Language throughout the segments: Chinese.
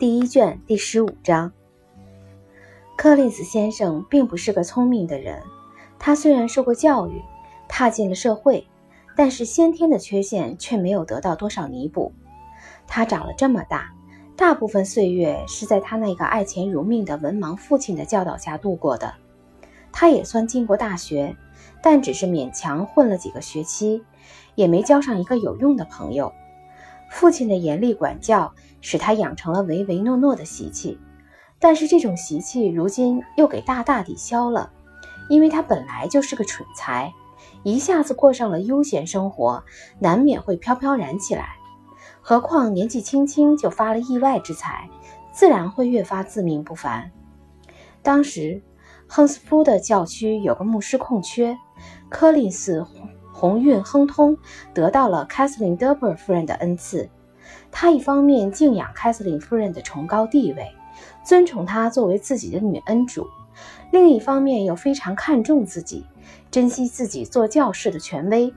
第一卷第十五章。柯林斯先生并不是个聪明的人，他虽然受过教育，踏进了社会，但是先天的缺陷却没有得到多少弥补。他长了这么大，大部分岁月是在他那个爱钱如命的文盲父亲的教导下度过的。他也算进过大学，但只是勉强混了几个学期，也没交上一个有用的朋友。父亲的严厉管教使他养成了唯唯诺诺的习气，但是这种习气如今又给大大抵消了，因为他本来就是个蠢材，一下子过上了悠闲生活，难免会飘飘然起来。何况年纪轻轻就发了意外之财，自然会越发自命不凡。当时，亨斯夫的教区有个牧师空缺，柯林斯。鸿运亨通，得到了凯瑟琳·德伯夫人的恩赐。他一方面敬仰凯瑟琳夫人的崇高地位，尊崇她作为自己的女恩主；另一方面又非常看重自己，珍惜自己做教士的权威，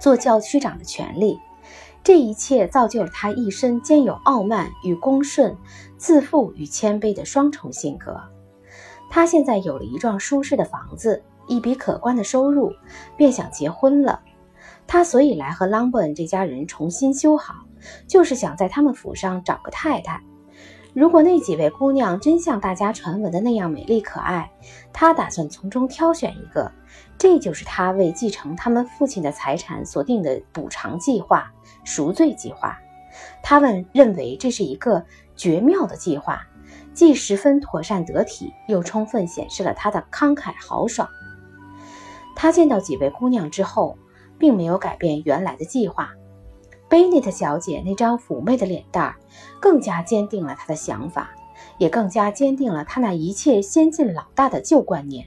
做教区长的权利。这一切造就了他一身兼有傲慢与恭顺、自负与谦卑的双重性格。他现在有了一幢舒适的房子。一笔可观的收入，便想结婚了。他所以来和朗伯恩这家人重新修好，就是想在他们府上找个太太。如果那几位姑娘真像大家传闻的那样美丽可爱，他打算从中挑选一个。这就是他为继承他们父亲的财产所定的补偿计划——赎罪计划。他们认为这是一个绝妙的计划，既十分妥善得体，又充分显示了他的慷慨豪爽。他见到几位姑娘之后，并没有改变原来的计划。贝内特小姐那张妩媚的脸蛋儿，更加坚定了他的想法，也更加坚定了他那一切先进老大的旧观念。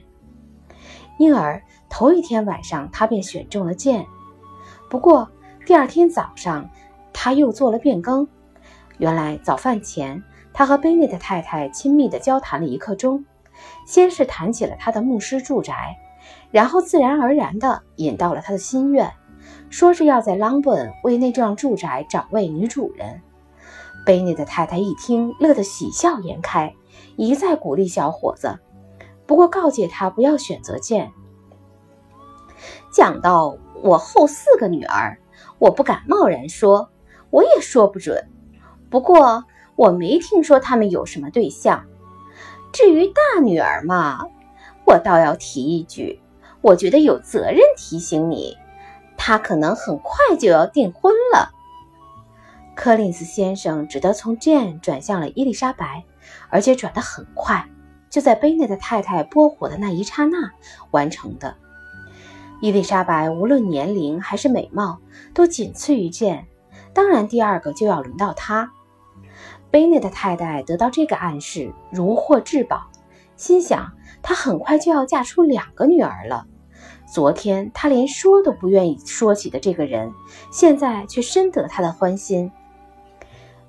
因而头一天晚上，他便选中了剑。不过第二天早上，他又做了变更。原来早饭前，他和贝内特太太亲密地交谈了一刻钟，先是谈起了他的牧师住宅。然后自然而然地引到了他的心愿，说是要在朗伯恩为那幢住宅找位女主人。贝内的太太一听，乐得喜笑颜开，一再鼓励小伙子，不过告诫他不要选择见。讲到我后四个女儿，我不敢贸然说，我也说不准。不过我没听说他们有什么对象。至于大女儿嘛，我倒要提一句。我觉得有责任提醒你，他可能很快就要订婚了。柯林斯先生只得从 Jane 转向了伊丽莎白，而且转得很快，就在贝内的太太拨火的那一刹那完成的。伊丽莎白无论年龄还是美貌都仅次于 Jane，当然第二个就要轮到她。贝内的太太得到这个暗示，如获至宝，心想。她很快就要嫁出两个女儿了。昨天她连说都不愿意说起的这个人，现在却深得她的欢心。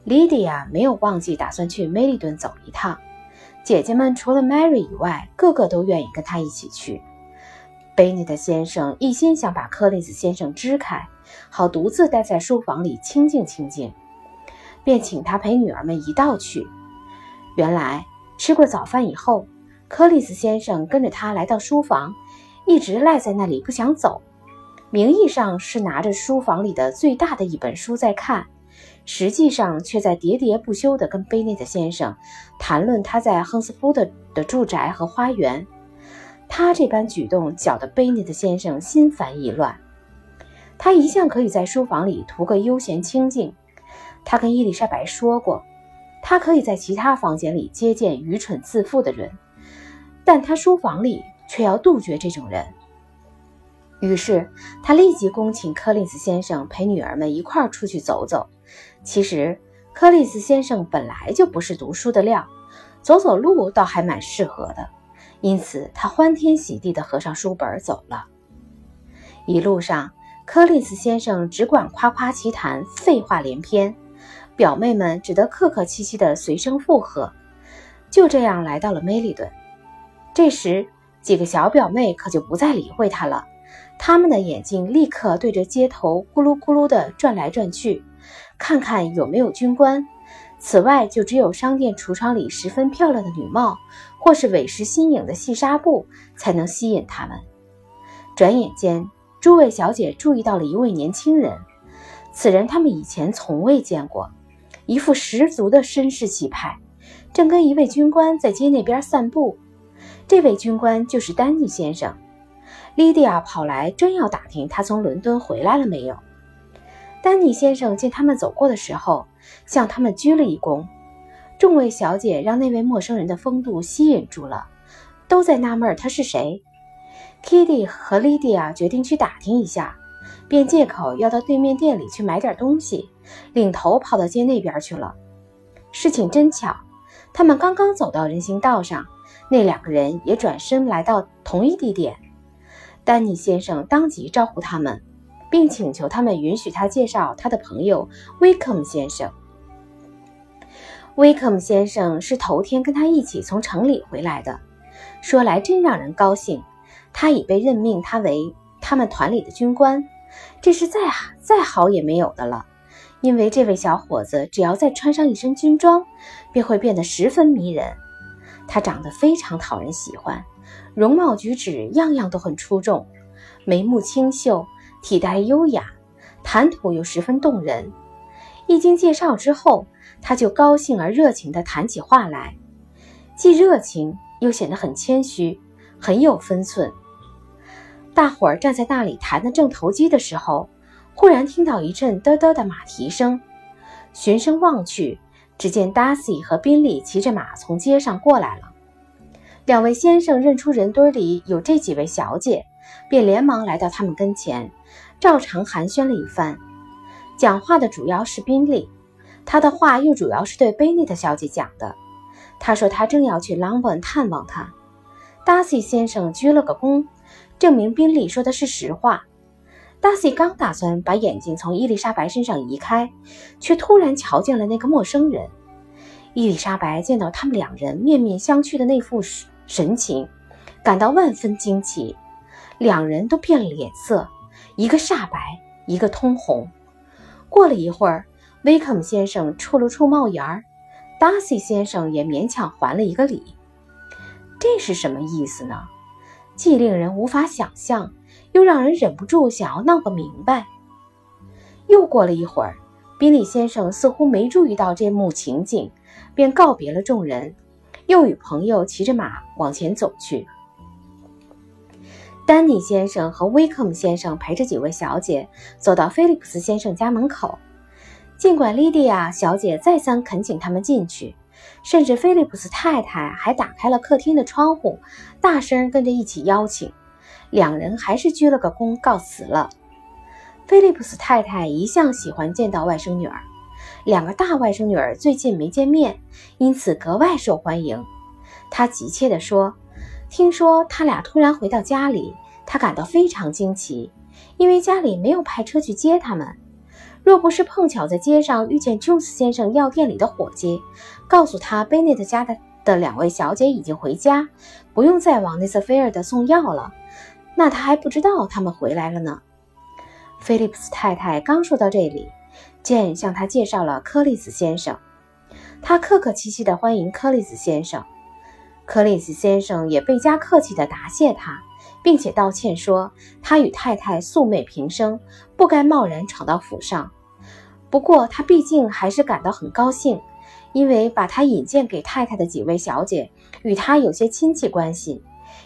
莉迪亚没有忘记打算去梅利顿走一趟，姐姐们除了 Mary 以外，个个都愿意跟她一起去。贝内特先生一心想把柯林斯先生支开，好独自待在书房里清静清静，便请他陪女儿们一道去。原来吃过早饭以后。柯里斯先生跟着他来到书房，一直赖在那里不想走。名义上是拿着书房里的最大的一本书在看，实际上却在喋喋不休地跟贝内特先生谈论他在亨斯夫的的住宅和花园。他这般举动搅得贝内特先生心烦意乱。他一向可以在书房里图个悠闲清静。他跟伊丽莎白说过，他可以在其他房间里接见愚蠢自负的人。但他书房里却要杜绝这种人。于是他立即恭请柯林斯先生陪女儿们一块儿出去走走。其实柯林斯先生本来就不是读书的料，走走路倒还蛮适合的。因此他欢天喜地地合上书本走了。一路上，柯林斯先生只管夸夸其谈，废话连篇，表妹们只得客客气气地随声附和。就这样来到了梅里顿。这时，几个小表妹可就不再理会他了，他们的眼睛立刻对着街头咕噜咕噜地转来转去，看看有没有军官，此外，就只有商店橱窗里十分漂亮的女帽，或是委实新颖的细纱布，才能吸引他们。转眼间，诸位小姐注意到了一位年轻人，此人他们以前从未见过，一副十足的绅士气派，正跟一位军官在街那边散步。这位军官就是丹尼先生。莉迪亚跑来，正要打听他从伦敦回来了没有。丹尼先生见他们走过的时候，向他们鞠了一躬。众位小姐让那位陌生人的风度吸引住了，都在纳闷他是谁。Kitty 和莉迪亚决定去打听一下，便借口要到对面店里去买点东西，领头跑到街那边去了。事情真巧，他们刚刚走到人行道上，那两个人也转身来到同一地点。丹尼先生当即招呼他们，并请求他们允许他介绍他的朋友威克姆先生。威克姆先生是头天跟他一起从城里回来的，说来真让人高兴。他已被任命他为他们团里的军官，这是再再好也没有的了。因为这位小伙子只要再穿上一身军装，便会变得十分迷人。他长得非常讨人喜欢。容貌举止样样都很出众，眉目清秀，体态优雅，谈吐又十分动人。一经介绍之后，他就高兴而热情地谈起话来，既热情又显得很谦虚，很有分寸。大伙儿站在那里谈得正投机的时候，忽然听到一阵嘚嘚的马蹄声，循声望去，只见达西和宾利骑着马从街上过来了。两位先生认出人堆里有这几位小姐，便连忙来到他们跟前，照常寒暄了一番。讲话的主要是宾利，他的话又主要是对贝内特小姐讲的。他说他正要去朗本探望她。达西先生鞠了个躬，证明宾利说的是实话。达西刚打算把眼睛从伊丽莎白身上移开，却突然瞧见了那个陌生人。伊丽莎白见到他们两人面面相觑的那副神神情，感到万分惊奇。两人都变了脸色，一个煞白，一个通红。过了一会儿，威克姆先生触了触帽檐儿，达西先生也勉强还了一个礼。这是什么意思呢？既令人无法想象，又让人忍不住想要闹个明白。又过了一会儿，宾利先生似乎没注意到这幕情景。便告别了众人，又与朋友骑着马往前走去。丹尼先生和威克姆先生陪着几位小姐走到菲利普斯先生家门口，尽管莉迪亚小姐再三恳请他们进去，甚至菲利普斯太太还打开了客厅的窗户，大声跟着一起邀请，两人还是鞠了个躬告辞了。菲利普斯太太一向喜欢见到外甥女儿。两个大外甥女儿最近没见面，因此格外受欢迎。她急切地说：“听说他俩突然回到家里，她感到非常惊奇，因为家里没有派车去接他们。若不是碰巧在街上遇见 Jones 先生药店里的伙计，告诉他贝内特家的的两位小姐已经回家，不用再往内瑟菲尔德送药了，那他还不知道他们回来了呢。”菲利普斯太太刚说到这里。简向他介绍了柯利斯先生，他客客气气地欢迎柯利斯先生。柯利斯先生也倍加客气地答谢他，并且道歉说他与太太素昧平生，不该贸然闯到府上。不过他毕竟还是感到很高兴，因为把他引荐给太太的几位小姐与他有些亲戚关系，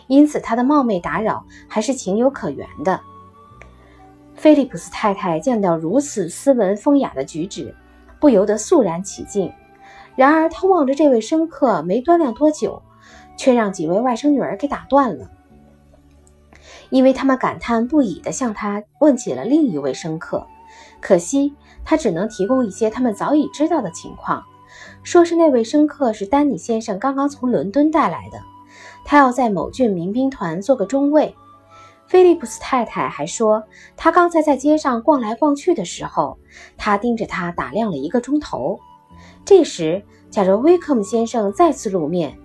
因此他的冒昧打扰还是情有可原的。菲利普斯太太见到如此斯文风雅的举止，不由得肃然起敬。然而，她望着这位生客没端量多久，却让几位外甥女儿给打断了，因为他们感叹不已地向她问起了另一位生客。可惜，他只能提供一些他们早已知道的情况，说是那位生客是丹尼先生刚刚从伦敦带来的，他要在某郡民兵团做个中尉。菲利普斯太太还说，他刚才在街上逛来逛去的时候，他盯着他打量了一个钟头。这时，假如威克姆先生再次露面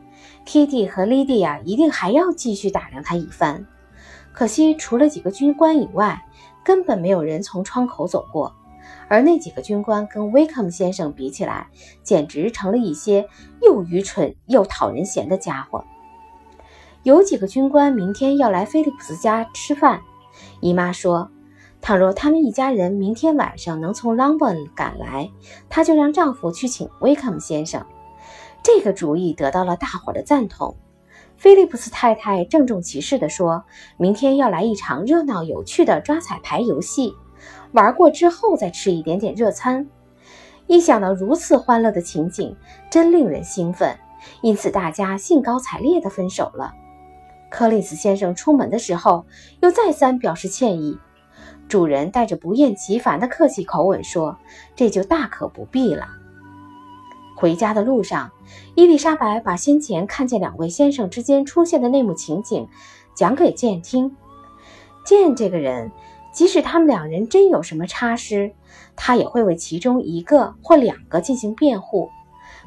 ，Kitty 和莉迪亚一定还要继续打量他一番。可惜，除了几个军官以外，根本没有人从窗口走过。而那几个军官跟威克姆先生比起来，简直成了一些又愚蠢又讨人嫌的家伙。有几个军官明天要来菲利普斯家吃饭，姨妈说，倘若他们一家人明天晚上能从 Longbourn 赶来，她就让丈夫去请威克姆先生。这个主意得到了大伙的赞同。菲利普斯太太郑重其事地说：“明天要来一场热闹有趣的抓彩牌游戏，玩过之后再吃一点点热餐。”一想到如此欢乐的情景，真令人兴奋，因此大家兴高采烈地分手了。柯林斯先生出门的时候，又再三表示歉意。主人带着不厌其烦的客气口吻说：“这就大可不必了。”回家的路上，伊丽莎白把先前看见两位先生之间出现的那幕情景讲给剑听。剑这个人，即使他们两人真有什么差失，他也会为其中一个或两个进行辩护。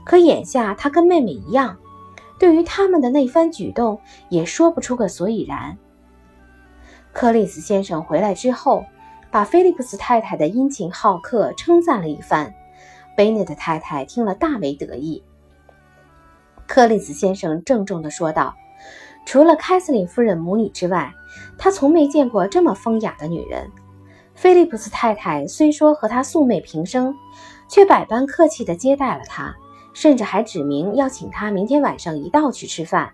可眼下他跟妹妹一样，对于他们的那番举动也说不出个所以然。克里斯先生回来之后，把菲利普斯太太的殷勤好客称赞了一番。贝内特太太听了大为得意。克里斯先生郑重地说道：“除了凯瑟琳夫人母女之外，他从没见过这么风雅的女人。菲利普斯太太虽说和他素昧平生，却百般客气地接待了他，甚至还指明要请他明天晚上一道去吃饭。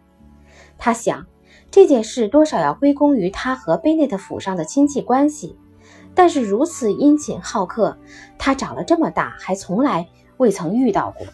他想，这件事多少要归功于他和贝内特府上的亲戚关系。”但是如此殷勤好客，他长了这么大还从来未曾遇到过。